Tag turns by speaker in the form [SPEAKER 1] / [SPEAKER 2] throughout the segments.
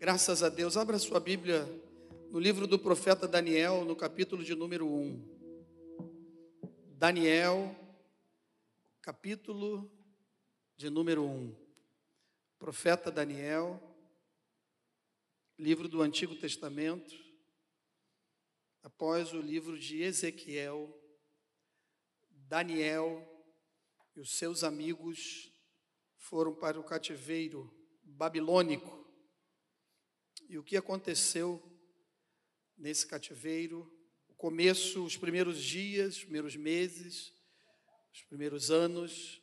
[SPEAKER 1] Graças a Deus. Abra sua Bíblia no livro do profeta Daniel, no capítulo de número 1. Daniel, capítulo de número 1. Profeta Daniel, livro do Antigo Testamento, após o livro de Ezequiel, Daniel e os seus amigos foram para o cativeiro babilônico e o que aconteceu nesse cativeiro, o começo, os primeiros dias, os primeiros meses, os primeiros anos,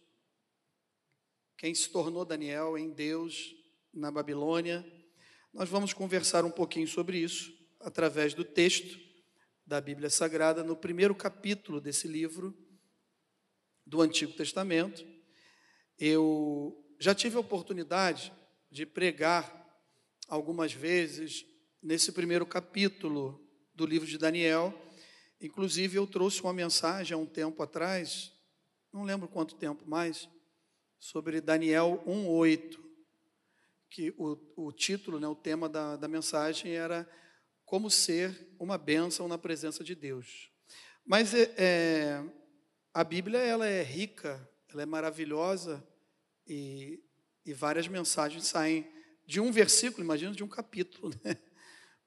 [SPEAKER 1] quem se tornou Daniel em Deus na Babilônia. Nós vamos conversar um pouquinho sobre isso através do texto da Bíblia Sagrada, no primeiro capítulo desse livro do Antigo Testamento. Eu já tive a oportunidade de pregar algumas vezes nesse primeiro capítulo do livro de Daniel. Inclusive, eu trouxe uma mensagem há um tempo atrás, não lembro quanto tempo mais, sobre Daniel 1,8, que o, o título, né, o tema da, da mensagem era Como Ser uma Bênção na Presença de Deus. Mas é, é, a Bíblia ela é rica, ela é maravilhosa e, e várias mensagens saem de um versículo, imagina de um capítulo, né?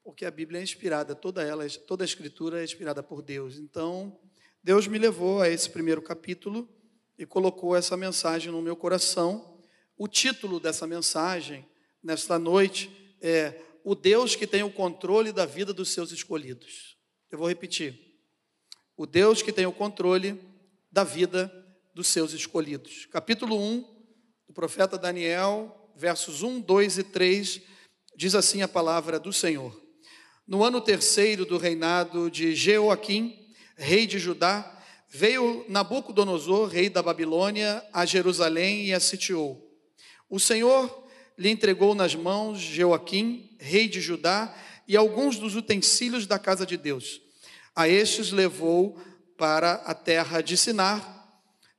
[SPEAKER 1] Porque a Bíblia é inspirada, toda ela, toda a escritura é inspirada por Deus. Então, Deus me levou a esse primeiro capítulo e colocou essa mensagem no meu coração. O título dessa mensagem, nesta noite, é O Deus que tem o controle da vida dos seus escolhidos. Eu vou repetir. O Deus que tem o controle da vida dos seus escolhidos. Capítulo 1 do profeta Daniel, versos 1, 2 e 3, diz assim a palavra do Senhor. No ano terceiro do reinado de Jeoaquim, rei de Judá, veio Nabucodonosor, rei da Babilônia, a Jerusalém e a sitiou. O Senhor lhe entregou nas mãos Jeoaquim, rei de Judá, e alguns dos utensílios da casa de Deus. A estes levou para a terra de Sinar,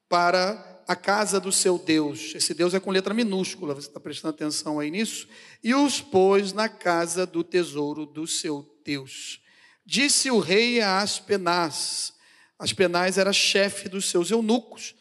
[SPEAKER 1] para a casa do seu Deus. Esse Deus é com letra minúscula, você está prestando atenção aí nisso? E os pôs na casa do tesouro do seu Deus. Disse o rei a Aspenaz, Aspenaz era chefe dos seus eunucos,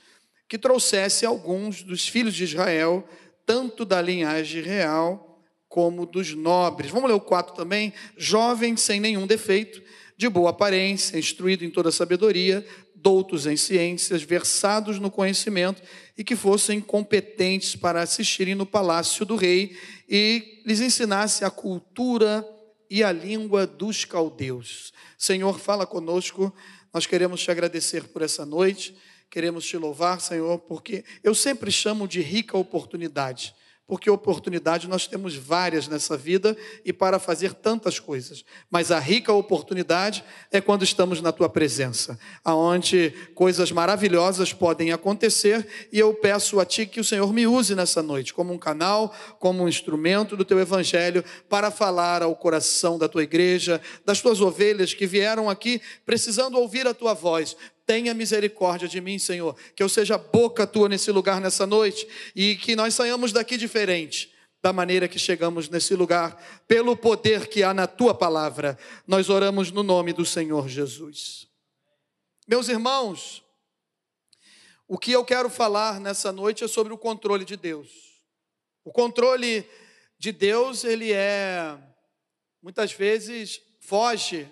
[SPEAKER 1] que trouxesse alguns dos filhos de Israel, tanto da linhagem real como dos nobres. Vamos ler o 4 também. Jovem, sem nenhum defeito, de boa aparência, instruído em toda sabedoria, doutos em ciências, versados no conhecimento e que fossem competentes para assistirem no palácio do rei e lhes ensinasse a cultura e a língua dos caldeus. Senhor, fala conosco. Nós queremos te agradecer por essa noite. Queremos te louvar, Senhor, porque eu sempre chamo de rica oportunidade porque oportunidade nós temos várias nessa vida e para fazer tantas coisas. Mas a rica oportunidade é quando estamos na tua presença, aonde coisas maravilhosas podem acontecer e eu peço a ti que o Senhor me use nessa noite como um canal, como um instrumento do teu evangelho para falar ao coração da tua igreja, das tuas ovelhas que vieram aqui precisando ouvir a tua voz, Tenha misericórdia de mim, Senhor, que eu seja boca tua nesse lugar nessa noite e que nós saiamos daqui diferente da maneira que chegamos nesse lugar, pelo poder que há na tua palavra. Nós oramos no nome do Senhor Jesus. Meus irmãos, o que eu quero falar nessa noite é sobre o controle de Deus. O controle de Deus, ele é muitas vezes foge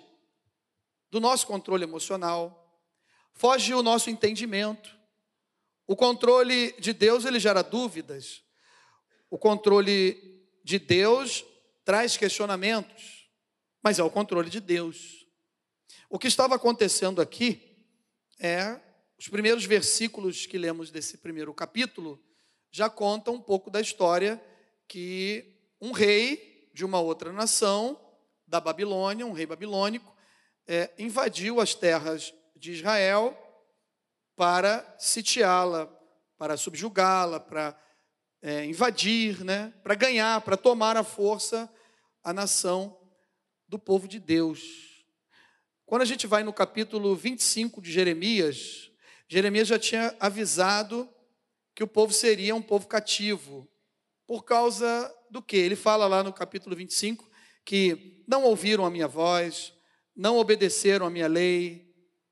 [SPEAKER 1] do nosso controle emocional, foge o nosso entendimento. O controle de Deus, ele gera dúvidas. O controle de Deus traz questionamentos, mas é o controle de Deus. O que estava acontecendo aqui é os primeiros versículos que lemos desse primeiro capítulo já contam um pouco da história que um rei de uma outra nação, da Babilônia, um rei babilônico, é, invadiu as terras de Israel para sitiá-la, para subjugá-la, para é, invadir, né? para ganhar, para tomar a força a nação do povo de Deus. Quando a gente vai no capítulo 25 de por causa do que? Ele fala lá no capítulo 25 que não ouviram a minha voz, não obedeceram a minha lei,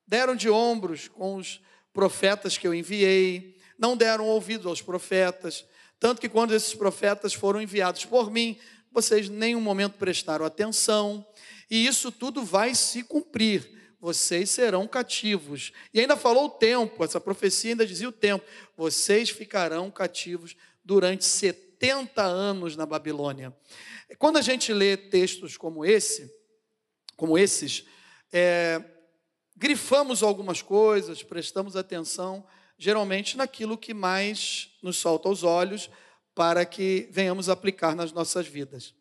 [SPEAKER 1] deram de ombros com os profetas que eu enviei, não deram ouvido aos profetas, tanto que quando esses profetas foram enviados por mim, vocês nenhum momento prestaram atenção, e isso tudo vai se cumprir. Vocês serão cativos. E ainda falou o tempo, essa profecia ainda dizia o tempo. Vocês ficarão cativos durante 70 anos na Babilônia. Quando a gente lê textos como esse, como esses, é, grifamos algumas coisas, prestamos atenção, geralmente naquilo que mais nos solta aos olhos, para que venhamos aplicar nas nossas vidas.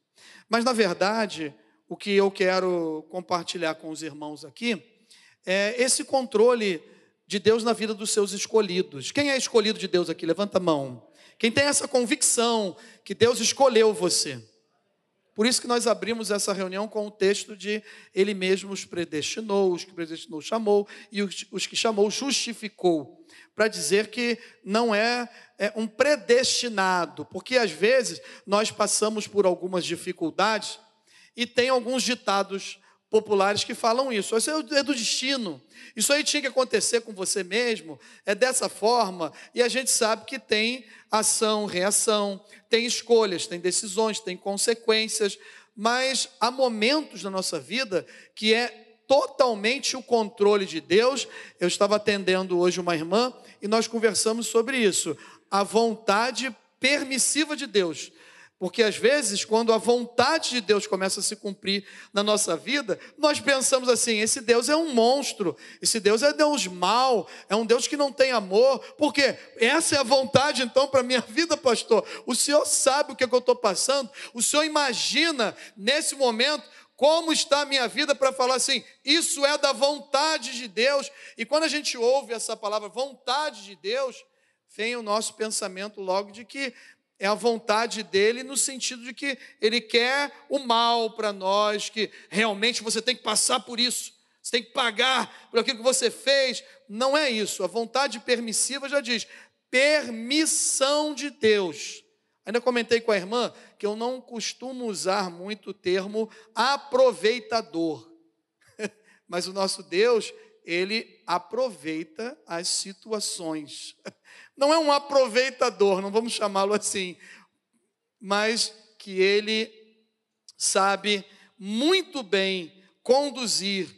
[SPEAKER 1] Mas, na verdade, o que eu quero compartilhar com os irmãos aqui é esse controle de Deus na vida dos seus escolhidos. Quem é escolhido de Deus aqui? Levanta a mão. Quem tem essa convicção que Deus escolheu você. Por isso que nós abrimos essa reunião com o texto de Ele mesmo os predestinou, os que predestinou chamou, e os, os que chamou justificou. Para dizer que não é, é um predestinado, porque às vezes nós passamos por algumas dificuldades e tem alguns ditados populares que falam isso. Isso é do destino. Isso aí tinha que acontecer com você mesmo. É dessa forma. E a gente sabe que tem ação, reação, tem escolhas, tem decisões, tem consequências. Mas há momentos na nossa vida que é totalmente o controle de Deus. Eu estava atendendo hoje uma irmã e nós conversamos sobre isso. A vontade permissiva de Deus. Porque às vezes, quando a vontade de Deus começa a se cumprir na nossa vida, nós pensamos assim: esse Deus é um monstro, esse Deus é Deus mau, é um Deus que não tem amor. Porque essa é a vontade então para a minha vida, pastor. O Senhor sabe o que, é que eu estou passando, o Senhor imagina nesse momento como está a minha vida para falar assim, isso é da vontade de Deus. E quando a gente ouve essa palavra vontade de Deus, vem o nosso pensamento logo de que é a vontade dele no sentido de que ele quer o mal para nós, que realmente você tem que passar por isso, você tem que pagar por aquilo que você fez. Não é isso. A vontade permissiva já diz permissão de Deus. Ainda comentei com a irmã que eu não costumo usar muito o termo aproveitador. Mas o nosso Deus, ele aproveita as situações. Não é um aproveitador, não vamos chamá-lo assim, mas que ele sabe muito bem conduzir,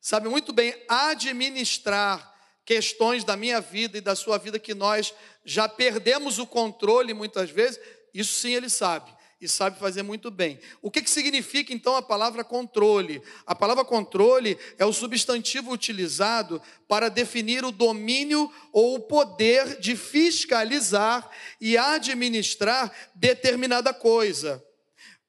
[SPEAKER 1] sabe muito bem administrar questões da minha vida e da sua vida que nós já perdemos o controle muitas vezes, isso sim ele sabe e sabe fazer muito bem. O que, que significa então a palavra controle? A palavra controle é o substantivo utilizado para definir o domínio ou o poder de fiscalizar e administrar determinada coisa.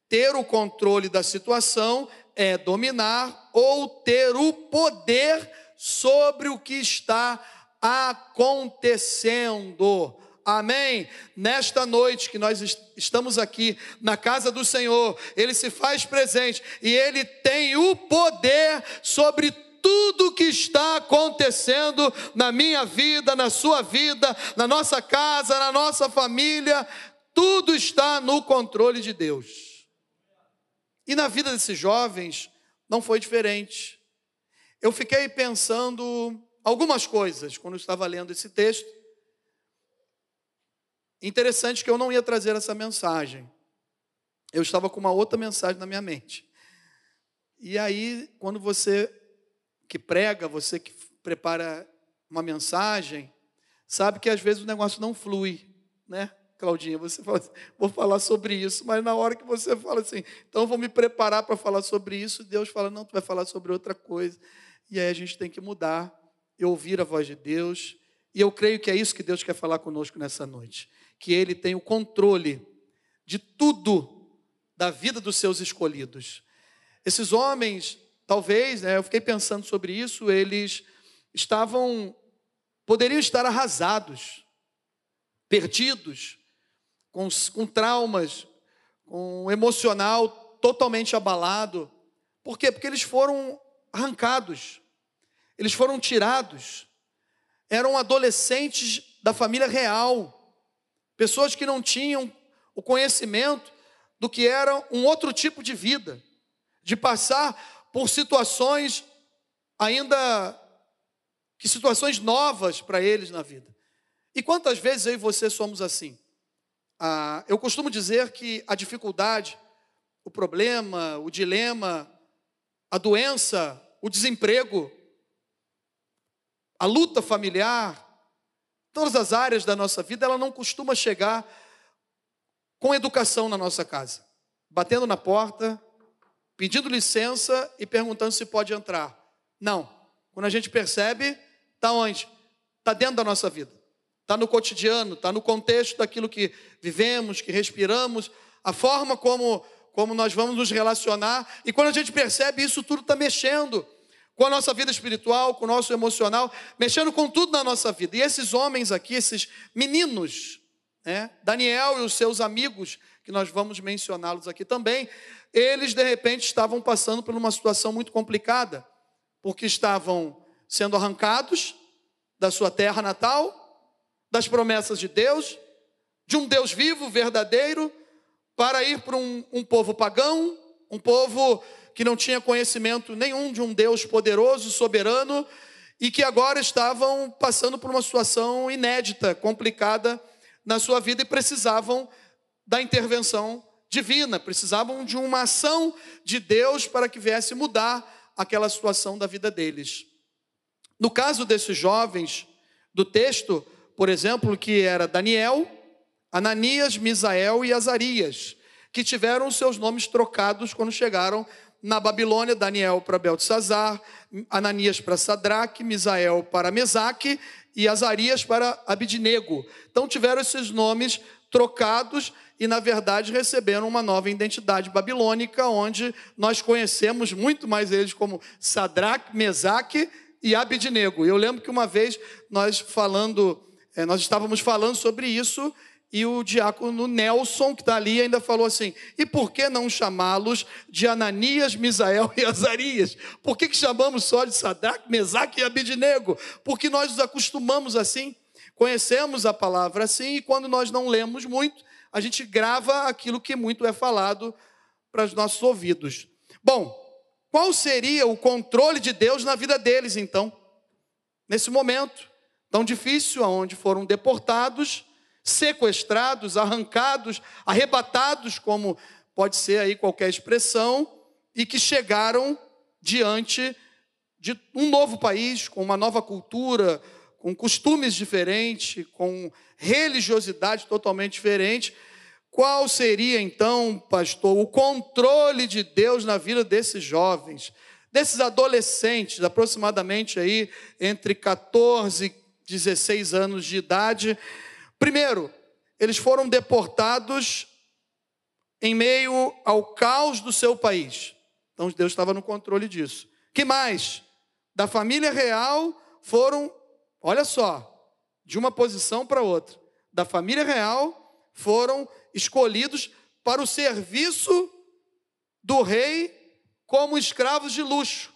[SPEAKER 1] Ter o controle da situação é dominar ou ter o poder sobre o que está acontecendo. Amém? Nesta noite que nós estamos aqui na casa do Senhor, Ele se faz presente e Ele tem o poder sobre tudo que está acontecendo na minha vida, na sua vida, na nossa casa, na nossa família, tudo está no controle de Deus. E na vida desses jovens não foi diferente. Eu fiquei pensando algumas coisas quando estava lendo esse texto Interessante que eu não ia trazer essa mensagem. Eu estava com uma outra mensagem na minha mente. E aí, quando você que prega, você que prepara uma mensagem, sabe que às vezes o negócio não flui, né? Claudinha, você fala assim, vou falar sobre isso, mas na hora que você fala assim, então vou me preparar para falar sobre isso, Deus fala, não, tu vai falar sobre outra coisa. E aí a gente tem que mudar e ouvir a voz de Deus. E eu creio que é isso que Deus quer falar conosco nessa noite que ele tem o controle de tudo da vida dos seus escolhidos. Esses homens, talvez, né, eu fiquei pensando sobre isso, eles estavam, poderiam estar arrasados, perdidos, com, com traumas, com um emocional totalmente abalado. Por quê? Porque eles foram arrancados, eles foram tirados, eram adolescentes da família real Pessoas que não tinham o conhecimento do que era um outro tipo de vida, de passar por situações ainda que situações novas para eles na vida. E quantas vezes eu e você somos assim? Ah, eu costumo dizer que a dificuldade, o problema, o dilema, a doença, o desemprego, a luta familiar, todas as áreas da nossa vida, ela não costuma chegar com educação na nossa casa, batendo na porta, pedindo licença e perguntando se pode entrar. Não. Quando a gente percebe, está onde? Está dentro da nossa vida. Está no cotidiano, está no contexto daquilo que vivemos, que respiramos, a forma como, como nós vamos nos relacionar. E quando a gente percebe, isso tudo está mexendo com a nossa vida espiritual, com o nosso emocional, mexendo com tudo na nossa vida. E esses homens aqui, esses meninos, né? Daniel e os seus amigos, que nós vamos mencioná-los aqui também, eles de repente estavam passando por uma situação muito complicada, porque estavam sendo arrancados da sua terra natal, das promessas de Deus, de um Deus vivo, verdadeiro, para ir para um, um povo pagão, um povo que não tinha conhecimento nenhum de um Deus poderoso, soberano, e que agora estavam passando por uma situação inédita, complicada na sua vida e precisavam da intervenção divina, precisavam de uma ação de Deus para que viesse mudar aquela situação da vida deles. No caso desses jovens do texto, por exemplo, que era Daniel, Ananias, Misael e Azarias, que tiveram seus nomes trocados quando chegaram na Babilônia, Daniel para Beltesazar, Ananias para Sadraque, Misael para Mesaque e Azarias para Abidnego. Então tiveram esses nomes trocados e, na verdade, receberam uma nova identidade babilônica, onde nós conhecemos muito mais eles como Sadraque, Mesaque e Abidnego. Eu lembro que uma vez nós falando, eh, nós estávamos falando sobre isso e o diácono Nelson, que está ali, ainda falou assim: e por que não chamá-los de Ananias, Misael e Azarias? Por que, que chamamos só de Sadraque, Mesaque e Abidnego? Porque nós nos acostumamos assim, conhecemos a palavra assim, e quando nós não lemos muito, a gente grava aquilo que muito é falado para os nossos ouvidos. Bom, qual seria o controle de Deus na vida deles, então? Nesse momento tão difícil, onde foram deportados sequestrados, arrancados, arrebatados, como pode ser aí qualquer expressão, e que chegaram diante de um novo país, com uma nova cultura, com costumes diferentes, com religiosidade totalmente diferente. Qual seria então, pastor, o controle de Deus na vida desses jovens, desses adolescentes, aproximadamente aí entre 14 e 16 anos de idade? Primeiro, eles foram deportados em meio ao caos do seu país. Então Deus estava no controle disso. Que mais? Da família real foram, olha só, de uma posição para outra. Da família real foram escolhidos para o serviço do rei como escravos de luxo.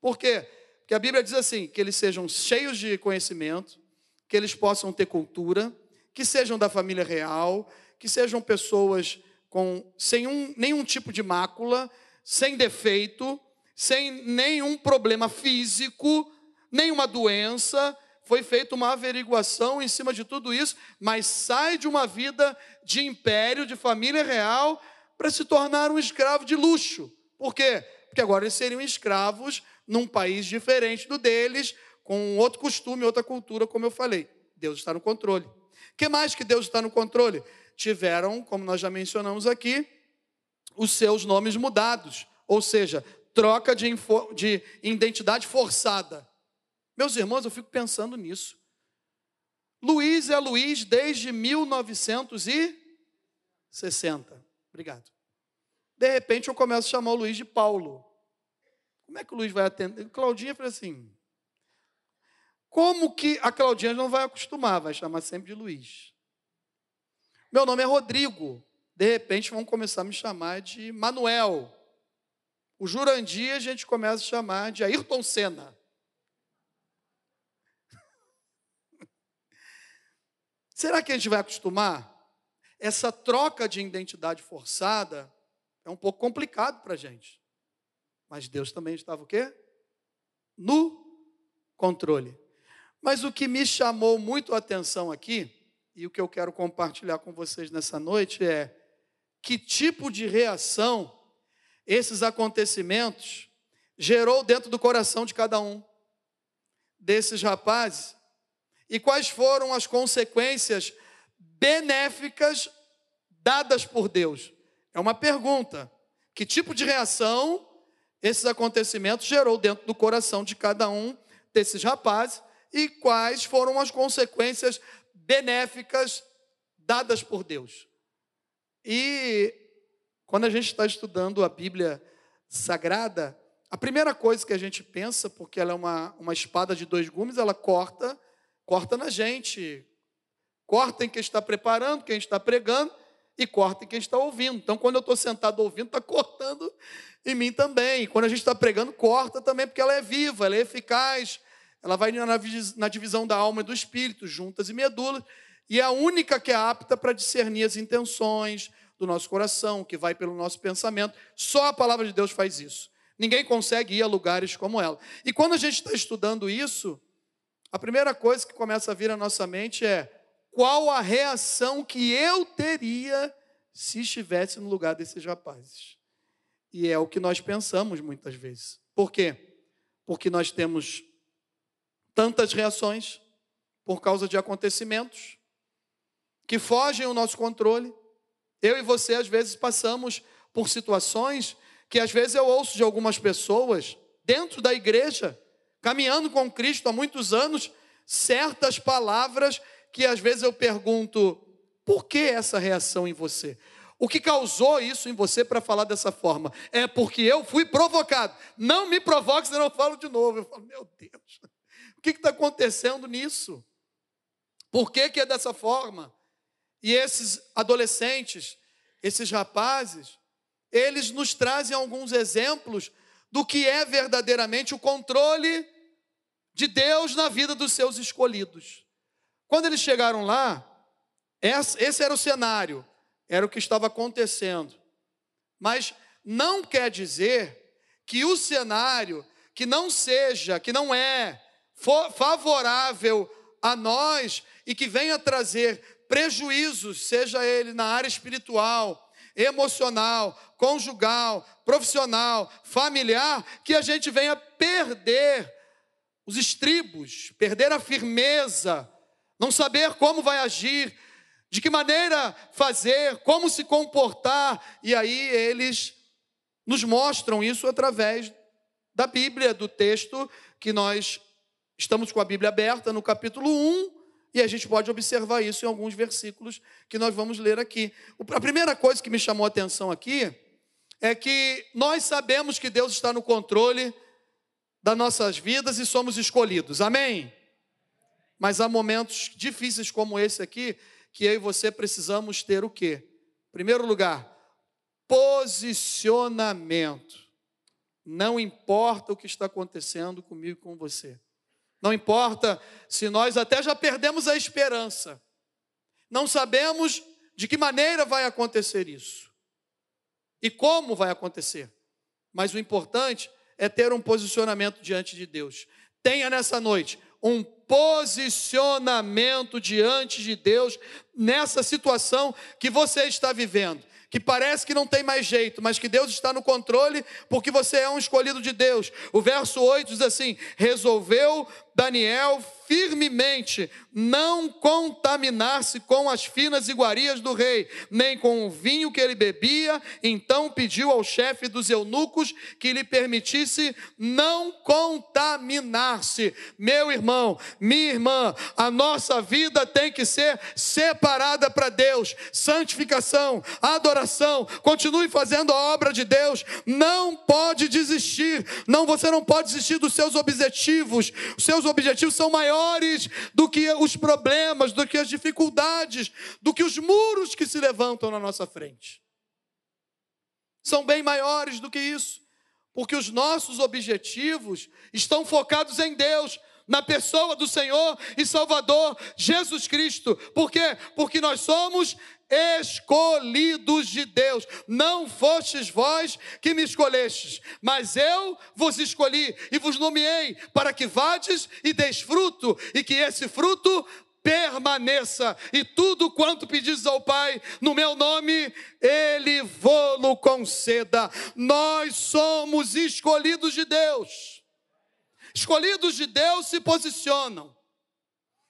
[SPEAKER 1] Por quê? Porque a Bíblia diz assim: que eles sejam cheios de conhecimento, que eles possam ter cultura, que sejam da família real, que sejam pessoas com sem um, nenhum tipo de mácula, sem defeito, sem nenhum problema físico, nenhuma doença. Foi feita uma averiguação em cima de tudo isso, mas sai de uma vida de império, de família real, para se tornar um escravo de luxo. Por quê? Porque agora eles seriam escravos num país diferente do deles, com outro costume, outra cultura, como eu falei. Deus está no controle que mais que Deus está no controle? Tiveram, como nós já mencionamos aqui, os seus nomes mudados, ou seja, troca de, de identidade forçada. Meus irmãos, eu fico pensando nisso. Luiz é Luiz desde 1960. Obrigado. De repente eu começo a chamar o Luiz de Paulo. Como é que o Luiz vai atender? Claudinha falou assim: como que a Claudinha não vai acostumar, vai chamar sempre de Luiz. Meu nome é Rodrigo. De repente vão começar a me chamar de Manuel. O Jurandir a gente começa a chamar de Ayrton Senna. Será que a gente vai acostumar? essa troca de identidade forçada é um pouco complicado para a gente. Mas Deus também estava o quê? No controle. Mas o que me chamou muito a atenção aqui, e o que eu quero compartilhar com vocês nessa noite é que tipo de reação esses acontecimentos gerou dentro do coração de cada um desses rapazes e quais foram as consequências benéficas dadas por Deus. É uma pergunta. Que tipo de reação esses acontecimentos gerou dentro do coração de cada um desses rapazes e quais foram as consequências benéficas dadas por Deus. E quando a gente está estudando a Bíblia Sagrada, a primeira coisa que a gente pensa, porque ela é uma, uma espada de dois gumes, ela corta, corta na gente, corta em quem está preparando, quem está pregando, e corta em quem está ouvindo. Então, quando eu estou sentado ouvindo, está cortando em mim também. Quando a gente está pregando, corta também, porque ela é viva, ela é eficaz, ela vai na divisão da alma e do espírito, juntas e medulas, e é a única que é apta para discernir as intenções do nosso coração, que vai pelo nosso pensamento. Só a palavra de Deus faz isso. Ninguém consegue ir a lugares como ela. E quando a gente está estudando isso, a primeira coisa que começa a vir à nossa mente é qual a reação que eu teria se estivesse no lugar desses rapazes. E é o que nós pensamos muitas vezes. Por quê? Porque nós temos tantas reações por causa de acontecimentos que fogem ao nosso controle. Eu e você, às vezes, passamos por situações que, às vezes, eu ouço de algumas pessoas dentro da igreja, caminhando com Cristo há muitos anos, certas palavras que, às vezes, eu pergunto: por que essa reação em você? O que causou isso em você para falar dessa forma? É porque eu fui provocado. Não me provoque, senão eu falo de novo. Eu falo, meu Deus. O que está acontecendo nisso? Por que, que é dessa forma? E esses adolescentes, esses rapazes, eles nos trazem alguns exemplos do que é verdadeiramente o controle de Deus na vida dos seus escolhidos. Quando eles chegaram lá, esse era o cenário, era o que estava acontecendo. Mas não quer dizer que o cenário que não seja, que não é favorável a nós e que venha trazer prejuízos, seja ele na área espiritual, emocional, conjugal, profissional, familiar, que a gente venha perder os estribos, perder a firmeza, não saber como vai agir, de que maneira fazer, como se comportar, e aí eles nos mostram isso através da Bíblia, do texto que nós Estamos com a Bíblia aberta no capítulo 1 e a gente pode observar isso em alguns versículos que nós vamos ler aqui. A primeira coisa que me chamou a atenção aqui é que nós sabemos que Deus está no controle das nossas vidas e somos escolhidos. Amém? Mas há momentos difíceis como esse aqui que eu e você precisamos ter o quê? Em primeiro lugar, posicionamento. Não importa o que está acontecendo comigo e com você. Não importa se nós até já perdemos a esperança, não sabemos de que maneira vai acontecer isso e como vai acontecer, mas o importante é ter um posicionamento diante de Deus. Tenha nessa noite um posicionamento diante de Deus nessa situação que você está vivendo que parece que não tem mais jeito, mas que Deus está no controle, porque você é um escolhido de Deus. O verso 8 diz assim: resolveu Daniel firmemente não contaminar-se com as finas iguarias do rei, nem com o vinho que ele bebia, então pediu ao chefe dos eunucos que lhe permitisse não contaminar-se. Meu irmão, minha irmã, a nossa vida tem que ser separada para Deus, santificação, adoração, continue fazendo a obra de Deus, não pode desistir, não, você não pode desistir dos seus objetivos, os seus objetivos são maiores do que os problemas, do que as dificuldades, do que os muros que se levantam na nossa frente. São bem maiores do que isso, porque os nossos objetivos estão focados em Deus, na pessoa do Senhor e Salvador Jesus Cristo. Por quê? Porque nós somos escolhidos de Deus. Não fostes vós que me escolhestes, mas eu vos escolhi e vos nomeei para que vades e deis fruto, e que esse fruto permaneça, e tudo quanto pedis ao Pai no meu nome, Ele vô-lo conceda. Nós somos escolhidos de Deus. Escolhidos de Deus se posicionam.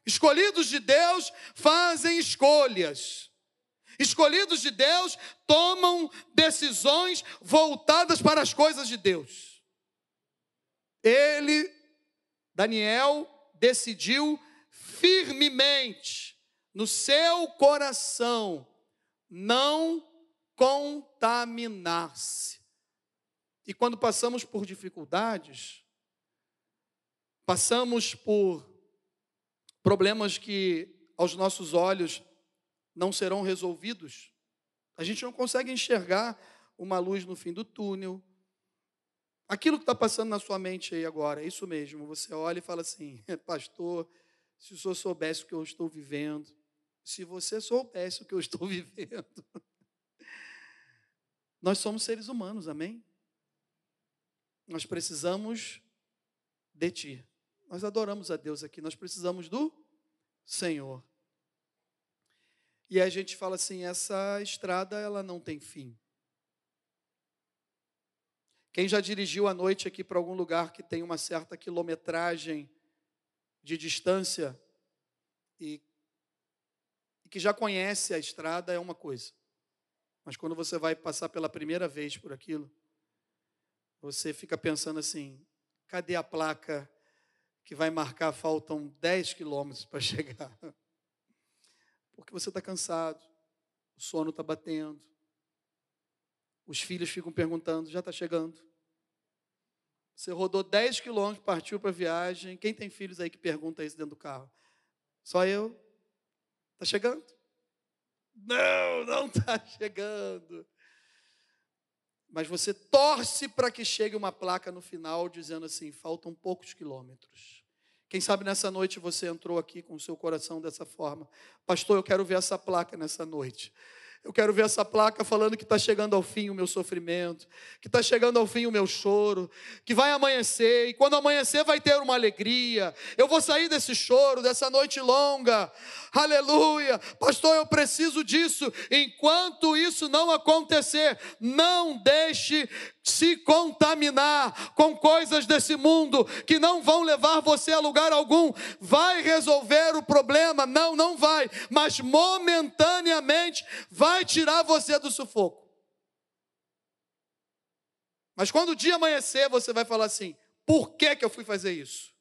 [SPEAKER 1] Escolhidos de Deus fazem escolhas. Escolhidos de Deus tomam decisões voltadas para as coisas de Deus. Ele, Daniel, decidiu firmemente no seu coração não contaminar-se. E quando passamos por dificuldades, passamos por problemas que aos nossos olhos não serão resolvidos, a gente não consegue enxergar uma luz no fim do túnel. Aquilo que está passando na sua mente aí agora, é isso mesmo. Você olha e fala assim, pastor, se o senhor soubesse o que eu estou vivendo, se você soubesse o que eu estou vivendo. Nós somos seres humanos, amém? Nós precisamos de Ti. Nós adoramos a Deus aqui, nós precisamos do Senhor. E a gente fala assim: essa estrada ela não tem fim. Quem já dirigiu à noite aqui para algum lugar que tem uma certa quilometragem de distância e, e que já conhece a estrada é uma coisa. Mas quando você vai passar pela primeira vez por aquilo, você fica pensando assim: cadê a placa que vai marcar? Faltam 10 quilômetros para chegar. Porque você está cansado, o sono está batendo, os filhos ficam perguntando: já está chegando? Você rodou 10 quilômetros, partiu para a viagem. Quem tem filhos aí que pergunta isso dentro do carro? Só eu? Está chegando? Não, não está chegando. Mas você torce para que chegue uma placa no final dizendo assim: faltam poucos quilômetros. Quem sabe nessa noite você entrou aqui com o seu coração dessa forma. Pastor, eu quero ver essa placa nessa noite. Eu quero ver essa placa falando que está chegando ao fim o meu sofrimento, que está chegando ao fim o meu choro, que vai amanhecer, e quando amanhecer vai ter uma alegria. Eu vou sair desse choro, dessa noite longa. Aleluia. Pastor, eu preciso disso. Enquanto isso não acontecer, não deixe se contaminar com coisas desse mundo que não vão levar você a lugar algum. Vai resolver o problema? Não, não vai, mas momentaneamente vai tirar você do sufoco. Mas quando o dia amanhecer, você vai falar assim: por que, que eu fui fazer isso?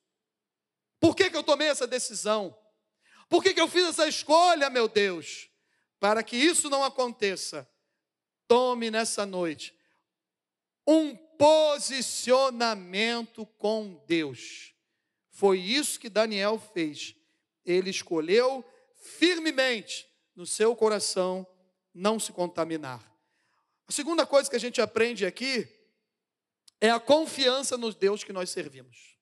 [SPEAKER 1] Por que, que eu tomei essa decisão? Por que, que eu fiz essa escolha, meu Deus? Para que isso não aconteça, tome nessa noite um posicionamento com Deus. Foi isso que Daniel fez. Ele escolheu firmemente no seu coração não se contaminar. A segunda coisa que a gente aprende aqui é a confiança no Deus que nós servimos.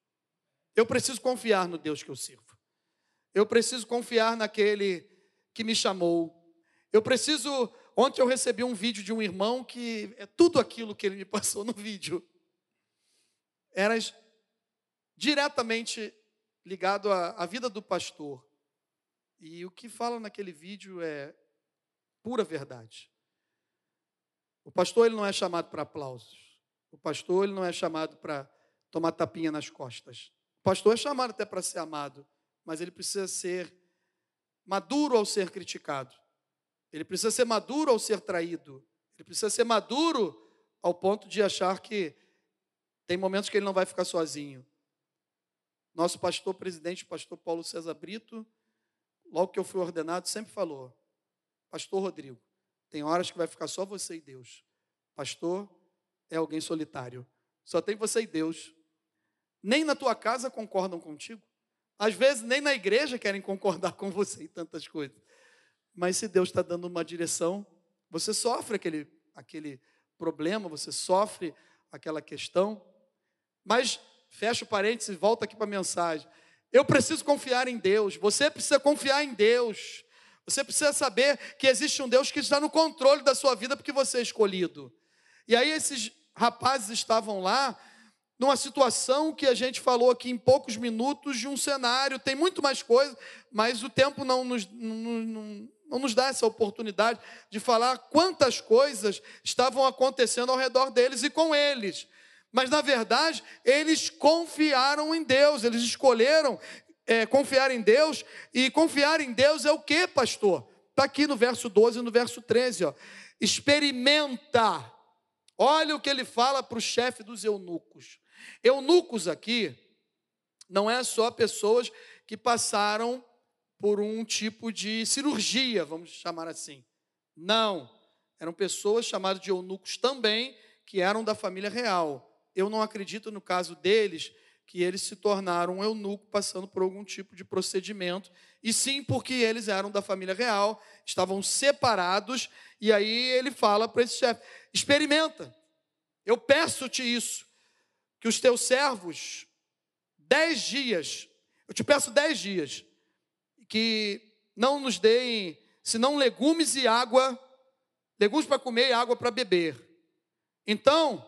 [SPEAKER 1] Eu preciso confiar no Deus que eu sirvo. Eu preciso confiar naquele que me chamou. Eu preciso Ontem eu recebi um vídeo de um irmão que é tudo aquilo que ele me passou no vídeo. Era diretamente ligado à, à vida do pastor. E o que fala naquele vídeo é pura verdade. O pastor ele não é chamado para aplausos. O pastor ele não é chamado para tomar tapinha nas costas. O pastor é chamado até para ser amado, mas ele precisa ser maduro ao ser criticado. Ele precisa ser maduro ao ser traído. Ele precisa ser maduro ao ponto de achar que tem momentos que ele não vai ficar sozinho. Nosso pastor presidente, pastor Paulo César Brito, logo que eu fui ordenado, sempre falou: Pastor Rodrigo, tem horas que vai ficar só você e Deus. Pastor é alguém solitário. Só tem você e Deus. Nem na tua casa concordam contigo. Às vezes, nem na igreja querem concordar com você em tantas coisas. Mas se Deus está dando uma direção, você sofre aquele, aquele problema, você sofre aquela questão. Mas, fecha o parênteses e volta aqui para a mensagem. Eu preciso confiar em Deus. Você precisa confiar em Deus. Você precisa saber que existe um Deus que está no controle da sua vida porque você é escolhido. E aí esses rapazes estavam lá numa situação que a gente falou aqui em poucos minutos de um cenário, tem muito mais coisa, mas o tempo não nos, não nos dá essa oportunidade de falar quantas coisas estavam acontecendo ao redor deles e com eles. Mas, na verdade, eles confiaram em Deus, eles escolheram é, confiar em Deus, e confiar em Deus é o que, pastor? Está aqui no verso 12 e no verso 13, ó. Experimenta. Olha o que ele fala para o chefe dos eunucos. Eunucos aqui não é só pessoas que passaram por um tipo de cirurgia, vamos chamar assim. Não. Eram pessoas chamadas de eunucos também, que eram da família real. Eu não acredito no caso deles que eles se tornaram um eunuco passando por algum tipo de procedimento, e sim porque eles eram da família real, estavam separados, e aí ele fala para esse chefe: experimenta, eu peço-te isso, que os teus servos, dez dias, eu te peço dez dias, que não nos deem, senão legumes e água, legumes para comer e água para beber. Então,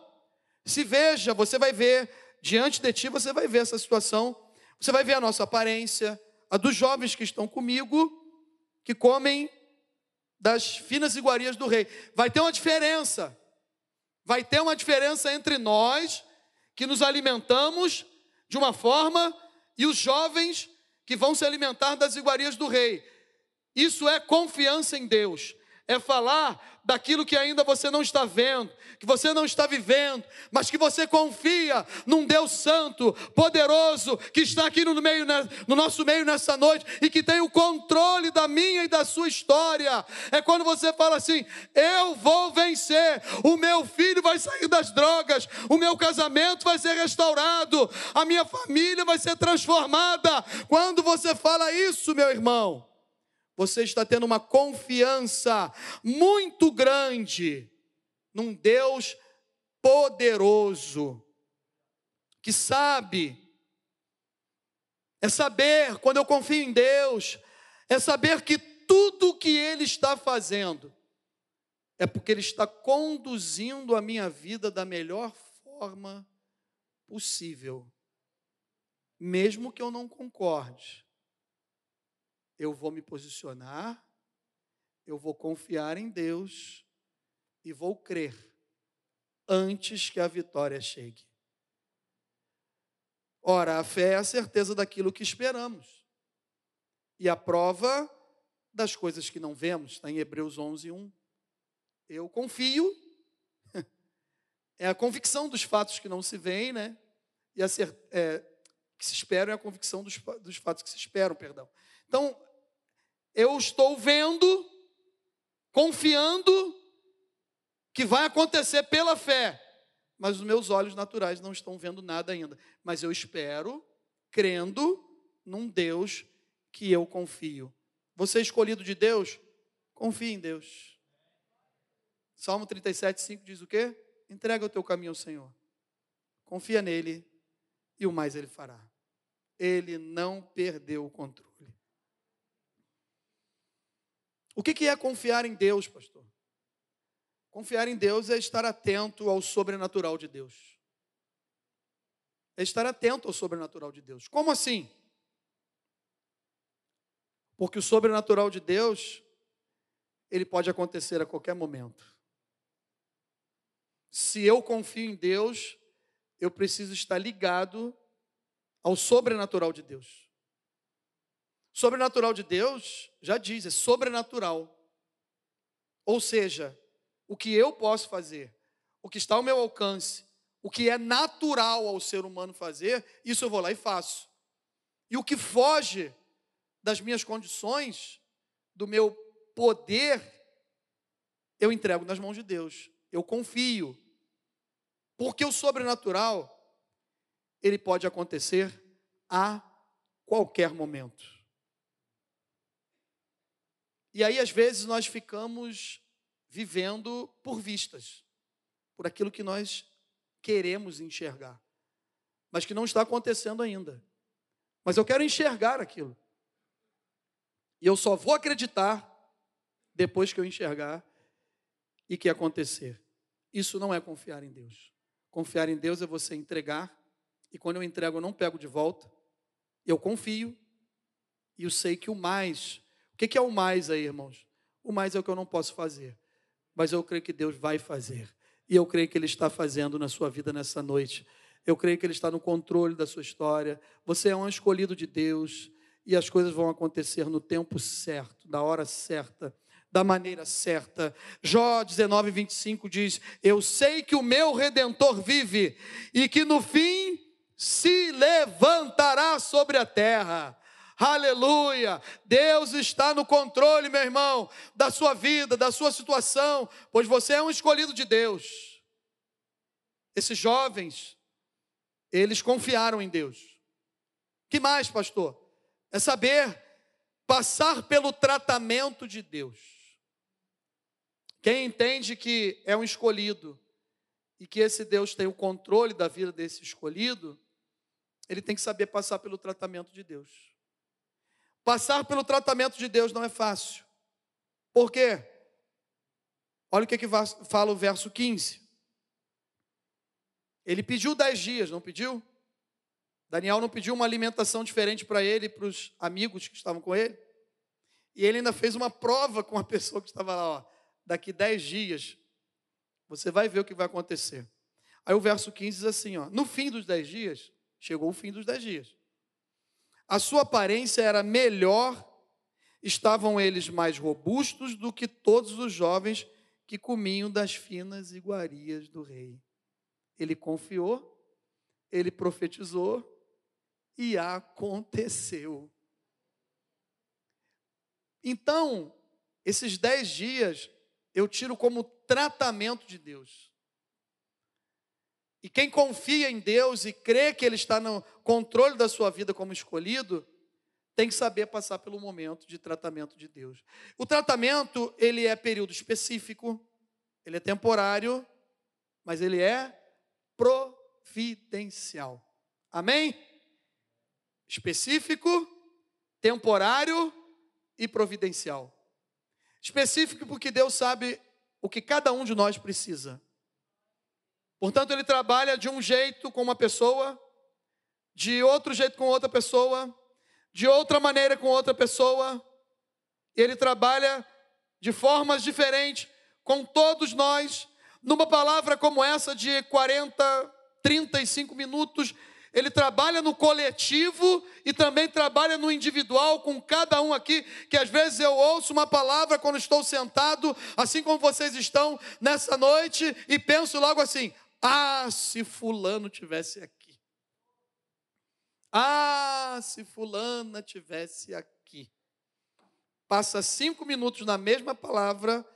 [SPEAKER 1] se veja, você vai ver, diante de ti, você vai ver essa situação, você vai ver a nossa aparência, a dos jovens que estão comigo, que comem das finas iguarias do rei. Vai ter uma diferença. Vai ter uma diferença entre nós, que nos alimentamos de uma forma, e os jovens que vão se alimentar das iguarias do rei. Isso é confiança em Deus. É falar daquilo que ainda você não está vendo, que você não está vivendo, mas que você confia num Deus santo, poderoso, que está aqui no meio no nosso meio nessa noite e que tem o controle da minha e da sua história. É quando você fala assim: "Eu vou vencer. O meu filho vai sair das drogas, o meu casamento vai ser restaurado, a minha família vai ser transformada". Quando você fala isso, meu irmão, você está tendo uma confiança muito grande num Deus poderoso, que sabe, é saber, quando eu confio em Deus, é saber que tudo que Ele está fazendo é porque Ele está conduzindo a minha vida da melhor forma possível, mesmo que eu não concorde eu vou me posicionar, eu vou confiar em Deus e vou crer antes que a vitória chegue. Ora, a fé é a certeza daquilo que esperamos e a prova das coisas que não vemos, está em Hebreus 11, 1. Eu confio, é a convicção dos fatos que não se veem, né? E a é, que se esperam é a convicção dos, dos fatos que se esperam, perdão. Então, eu estou vendo, confiando que vai acontecer pela fé, mas os meus olhos naturais não estão vendo nada ainda. Mas eu espero, crendo num Deus que eu confio. Você é escolhido de Deus? Confie em Deus. Salmo 37, 5 diz o quê? Entrega o teu caminho ao Senhor. Confia nele e o mais ele fará. Ele não perdeu o controle. O que é confiar em Deus, pastor? Confiar em Deus é estar atento ao sobrenatural de Deus. É estar atento ao sobrenatural de Deus. Como assim? Porque o sobrenatural de Deus, ele pode acontecer a qualquer momento. Se eu confio em Deus, eu preciso estar ligado ao sobrenatural de Deus. Sobrenatural de Deus, já diz, é sobrenatural. Ou seja, o que eu posso fazer, o que está ao meu alcance, o que é natural ao ser humano fazer, isso eu vou lá e faço. E o que foge das minhas condições, do meu poder, eu entrego nas mãos de Deus. Eu confio. Porque o sobrenatural, ele pode acontecer a qualquer momento. E aí, às vezes, nós ficamos vivendo por vistas, por aquilo que nós queremos enxergar, mas que não está acontecendo ainda. Mas eu quero enxergar aquilo. E eu só vou acreditar depois que eu enxergar e que acontecer. Isso não é confiar em Deus. Confiar em Deus é você entregar, e quando eu entrego, eu não pego de volta. Eu confio e eu sei que o mais. O que é o mais aí, irmãos? O mais é o que eu não posso fazer, mas eu creio que Deus vai fazer. E eu creio que Ele está fazendo na sua vida nessa noite. Eu creio que Ele está no controle da sua história. Você é um escolhido de Deus e as coisas vão acontecer no tempo certo, na hora certa, da maneira certa. Jó 19, 25 diz: Eu sei que o meu redentor vive e que no fim se levantará sobre a terra. Aleluia! Deus está no controle, meu irmão, da sua vida, da sua situação, pois você é um escolhido de Deus. Esses jovens, eles confiaram em Deus. Que mais, pastor? É saber passar pelo tratamento de Deus. Quem entende que é um escolhido e que esse Deus tem o controle da vida desse escolhido, ele tem que saber passar pelo tratamento de Deus. Passar pelo tratamento de Deus não é fácil. Por quê? Olha o que, que fala o verso 15. Ele pediu dez dias, não pediu? Daniel não pediu uma alimentação diferente para ele e para os amigos que estavam com ele. E ele ainda fez uma prova com a pessoa que estava lá. Ó. Daqui dez dias, você vai ver o que vai acontecer. Aí o verso 15 diz assim: ó, No fim dos dez dias, chegou o fim dos dez dias. A sua aparência era melhor, estavam eles mais robustos do que todos os jovens que comiam das finas iguarias do rei. Ele confiou, ele profetizou e aconteceu. Então, esses dez dias eu tiro como tratamento de Deus. E quem confia em Deus e crê que Ele está no controle da sua vida como escolhido, tem que saber passar pelo momento de tratamento de Deus. O tratamento, ele é período específico, ele é temporário, mas ele é providencial. Amém? Específico, temporário e providencial. Específico porque Deus sabe o que cada um de nós precisa. Portanto, ele trabalha de um jeito com uma pessoa, de outro jeito com outra pessoa, de outra maneira com outra pessoa. Ele trabalha de formas diferentes com todos nós. Numa palavra como essa de 40, 35 minutos, ele trabalha no coletivo e também trabalha no individual com cada um aqui, que às vezes eu ouço uma palavra quando estou sentado, assim como vocês estão nessa noite, e penso logo assim: ah, se Fulano tivesse aqui. Ah, se Fulana tivesse aqui. Passa cinco minutos na mesma palavra,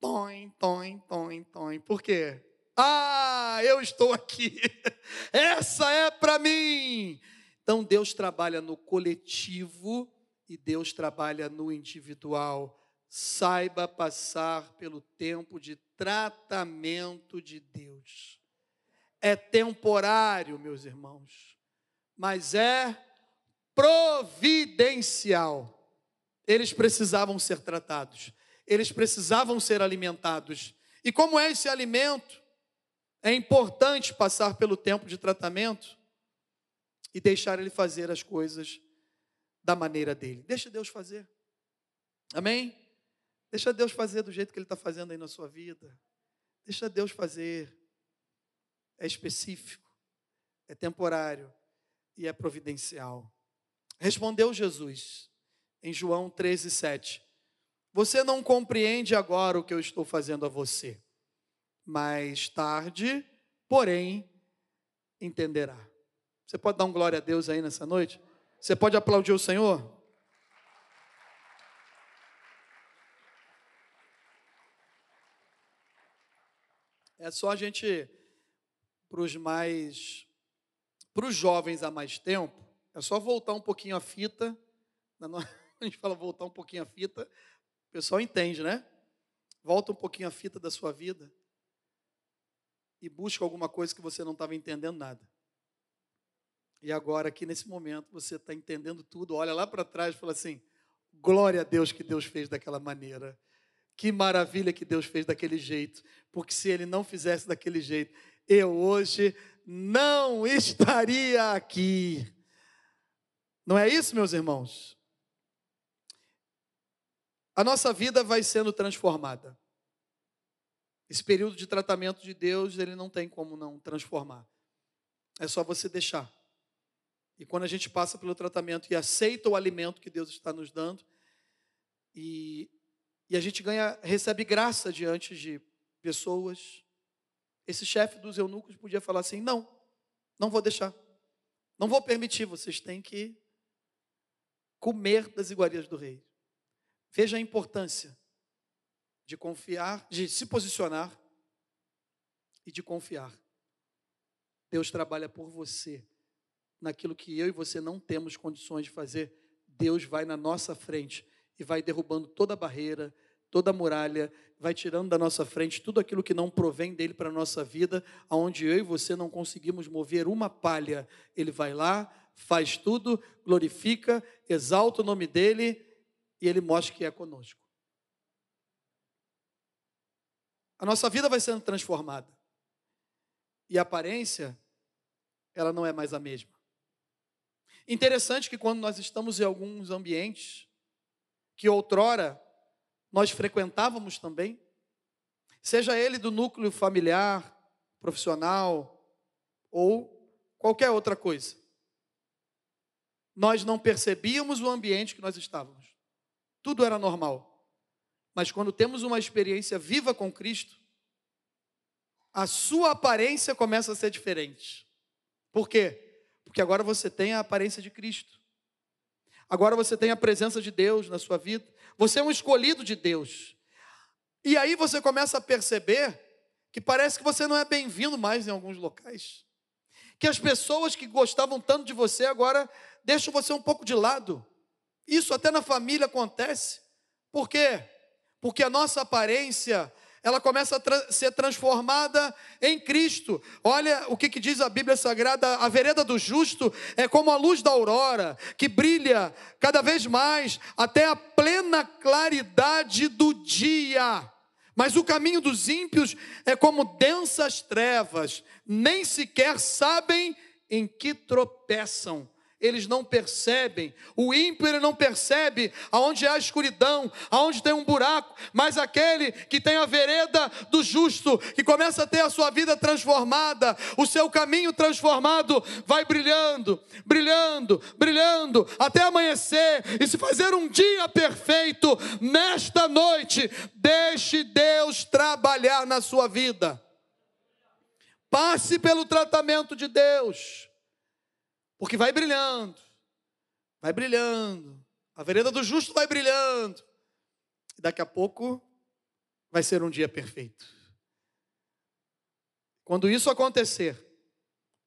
[SPEAKER 1] toim, toim, toim, toim. Por quê? Ah, eu estou aqui. Essa é para mim. Então Deus trabalha no coletivo e Deus trabalha no individual. Saiba passar pelo tempo de tratamento de Deus. É temporário, meus irmãos, mas é providencial. Eles precisavam ser tratados, eles precisavam ser alimentados. E como é esse alimento? É importante passar pelo tempo de tratamento e deixar ele fazer as coisas da maneira dele. Deixa Deus fazer. Amém? Deixa Deus fazer do jeito que Ele está fazendo aí na sua vida. Deixa Deus fazer. É específico, é temporário e é providencial. Respondeu Jesus em João 13, 7. Você não compreende agora o que eu estou fazendo a você, mais tarde, porém, entenderá. Você pode dar um glória a Deus aí nessa noite? Você pode aplaudir o Senhor? É só a gente, para os mais, para os jovens há mais tempo, é só voltar um pouquinho a fita. A gente fala voltar um pouquinho a fita, o pessoal entende, né? Volta um pouquinho a fita da sua vida e busca alguma coisa que você não estava entendendo nada. E agora, aqui nesse momento, você está entendendo tudo, olha lá para trás e fala assim: glória a Deus que Deus fez daquela maneira. Que maravilha que Deus fez daquele jeito. Porque se Ele não fizesse daquele jeito, eu hoje não estaria aqui. Não é isso, meus irmãos? A nossa vida vai sendo transformada. Esse período de tratamento de Deus, ele não tem como não transformar. É só você deixar. E quando a gente passa pelo tratamento e aceita o alimento que Deus está nos dando, e, e a gente ganha, recebe graça diante de pessoas. Esse chefe dos eunucos podia falar assim: não, não vou deixar, não vou permitir, vocês têm que comer das iguarias do rei. Veja a importância de confiar, de se posicionar e de confiar. Deus trabalha por você naquilo que eu e você não temos condições de fazer. Deus vai na nossa frente e vai derrubando toda barreira, toda muralha, vai tirando da nossa frente tudo aquilo que não provém dele para a nossa vida, aonde eu e você não conseguimos mover uma palha. Ele vai lá, faz tudo, glorifica, exalta o nome dele e ele mostra que é conosco. A nossa vida vai sendo transformada. E a aparência, ela não é mais a mesma. Interessante que quando nós estamos em alguns ambientes, que outrora nós frequentávamos também, seja ele do núcleo familiar, profissional ou qualquer outra coisa. Nós não percebíamos o ambiente que nós estávamos. Tudo era normal. Mas quando temos uma experiência viva com Cristo, a sua aparência começa a ser diferente. Por quê? Porque agora você tem a aparência de Cristo. Agora você tem a presença de Deus na sua vida. Você é um escolhido de Deus. E aí você começa a perceber que parece que você não é bem-vindo mais em alguns locais. Que as pessoas que gostavam tanto de você agora deixam você um pouco de lado. Isso até na família acontece. Por quê? Porque a nossa aparência ela começa a tra ser transformada em Cristo. Olha o que, que, diz a Bíblia Sagrada: a vereda do justo é como a luz da aurora, que brilha cada vez mais até a plena claridade do dia. Mas o caminho dos ímpios é como densas trevas, nem sequer sabem em que tropeçam eles não percebem. O ímpio ele não percebe aonde há escuridão, aonde tem um buraco, mas aquele que tem a vereda do justo, que começa a ter a sua vida transformada, o seu caminho transformado, vai brilhando, brilhando, brilhando até amanhecer e se fazer um dia perfeito nesta noite. Deixe Deus trabalhar na sua vida. Passe pelo tratamento de Deus. Porque vai brilhando, vai brilhando. A vereda do justo vai brilhando. E daqui a pouco vai ser um dia perfeito. Quando isso acontecer,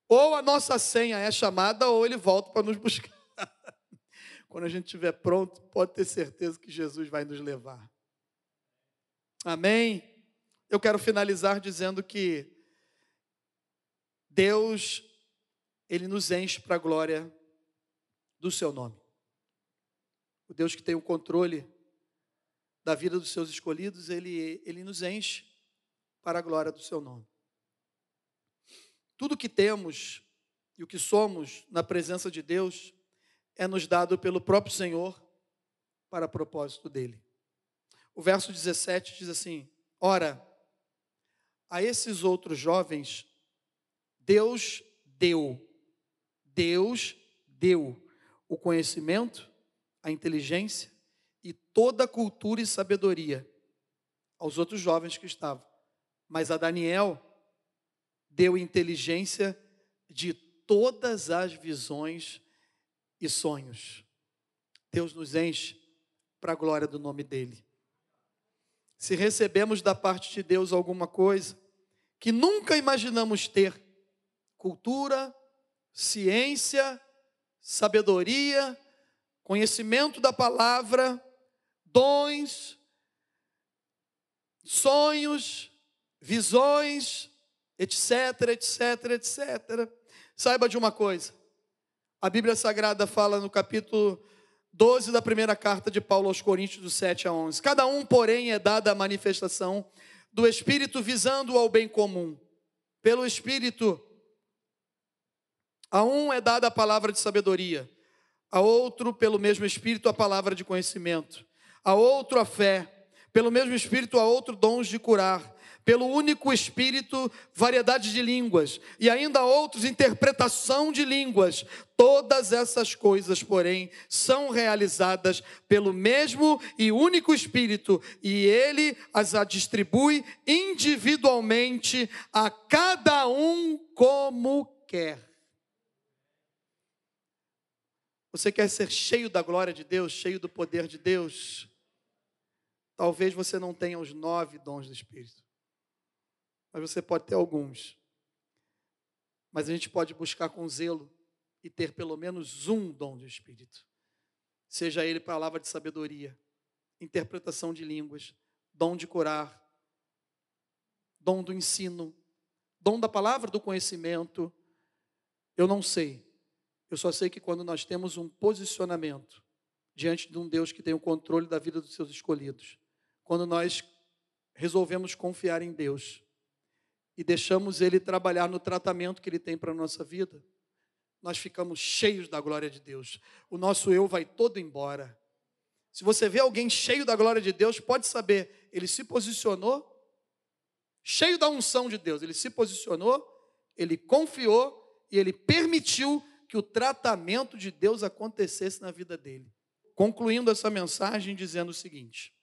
[SPEAKER 1] ou a nossa senha é chamada, ou ele volta para nos buscar. Quando a gente estiver pronto, pode ter certeza que Jesus vai nos levar. Amém? Eu quero finalizar dizendo que Deus ele nos enche para a glória do seu nome. O Deus que tem o controle da vida dos seus escolhidos, ele, ele nos enche para a glória do seu nome. Tudo que temos e o que somos na presença de Deus é nos dado pelo próprio Senhor para propósito dele. O verso 17 diz assim: Ora, a esses outros jovens, Deus deu Deus deu o conhecimento, a inteligência e toda a cultura e sabedoria aos outros jovens que estavam. Mas a Daniel deu inteligência de todas as visões e sonhos. Deus nos enche para a glória do nome dEle. Se recebemos da parte de Deus alguma coisa que nunca imaginamos ter, cultura, ciência, sabedoria, conhecimento da palavra, dons, sonhos, visões, etc, etc, etc. Saiba de uma coisa: A Bíblia Sagrada fala no capítulo 12 da primeira carta de Paulo aos Coríntios, do 7 a 11. Cada um, porém, é dada a manifestação do Espírito visando ao bem comum. Pelo Espírito, a um é dada a palavra de sabedoria, a outro, pelo mesmo Espírito, a palavra de conhecimento, a outro, a fé, pelo mesmo Espírito, a outro, dons de curar pelo único Espírito, variedade de línguas, e ainda outros, interpretação de línguas. Todas essas coisas, porém, são realizadas pelo mesmo e único Espírito, e ele as distribui individualmente a cada um como quer. Você quer ser cheio da glória de Deus, cheio do poder de Deus? Talvez você não tenha os nove dons do Espírito mas você pode ter alguns. Mas a gente pode buscar com zelo e ter pelo menos um dom do Espírito. Seja ele palavra de sabedoria, interpretação de línguas, dom de curar, dom do ensino, dom da palavra do conhecimento. Eu não sei. Eu só sei que quando nós temos um posicionamento diante de um Deus que tem o controle da vida dos seus escolhidos, quando nós resolvemos confiar em Deus, e deixamos Ele trabalhar no tratamento que Ele tem para a nossa vida, nós ficamos cheios da glória de Deus. O nosso eu vai todo embora. Se você vê alguém cheio da glória de Deus, pode saber, ele se posicionou, cheio da unção de Deus, ele se posicionou, ele confiou e ele permitiu que o tratamento de Deus acontecesse na vida dele. Concluindo essa mensagem dizendo o seguinte: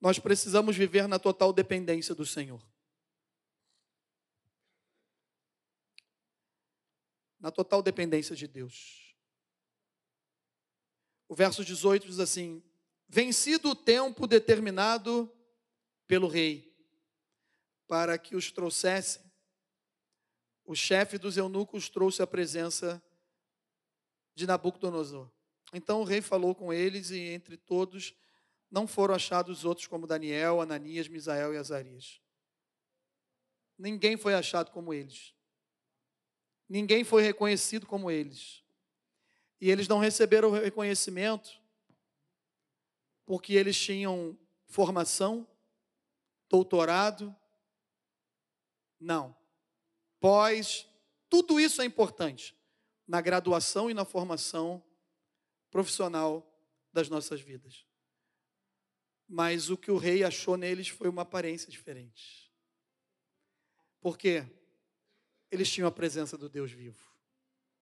[SPEAKER 1] nós precisamos viver na total dependência do Senhor. na total dependência de Deus. O verso 18 diz assim: Vencido o tempo determinado pelo rei, para que os trouxesse, o chefe dos eunucos trouxe a presença de Nabucodonosor. Então o rei falou com eles, e entre todos não foram achados outros como Daniel, Ananias, Misael e Azarias. Ninguém foi achado como eles ninguém foi reconhecido como eles. E eles não receberam reconhecimento porque eles tinham formação, doutorado. Não. Pós, tudo isso é importante na graduação e na formação profissional das nossas vidas. Mas o que o rei achou neles foi uma aparência diferente. Por quê? eles tinham a presença do Deus vivo.